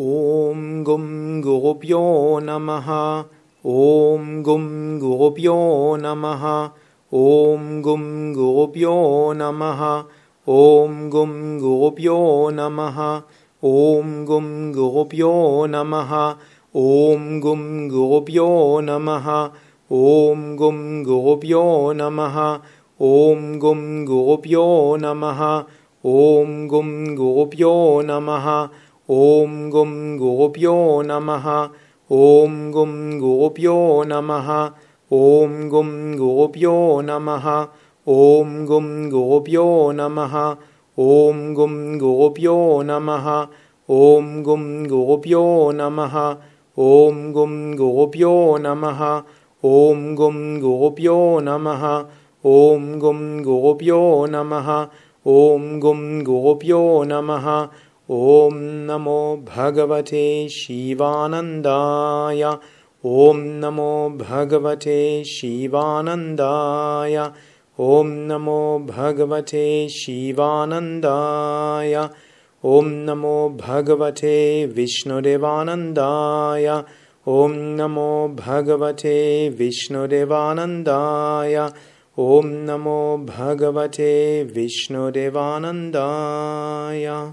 ॐ गुं गोप्यो नमः। ॐ गुं गोप्यो नमः। ॐ गुं गोप्यो नमः। ॐ गुं गोप्यो नमः। ॐ गुं गोप्यो नमः। ॐ गुं गोप्यो नमः। ॐ गुं गोप्यो नमः। ॐ गुं गोप्यो नमः। ॐ गुं गोप्यो नमः ॐ गुं गोप्यो नमः ॐ गुं गोप्यो नमः ॐ गुं गोप्यो नमः ॐ गुं गोप्यो नमः ॐ गुं गोप्यो नमः ॐ गुं गोप्यो नमः ॐ गुं गोप्यो नमः ॐ गुं गोप्यो नमः ॐ गुं गोप्यो नमः ॐ गुं गोप्यो नमः ॐ नमो भगवते शिवानन्दाय। ॐ नमो भगवते शिवानन्दाय। ॐ नमो भगवते शिवानन्दाय। ॐ नमो भगवते विष्णुदेवानन्दाय। ॐ नमो भगवते विष्णुदेवानन्दाय। ॐ नमो भगवते विष्णुदेवानन्दाय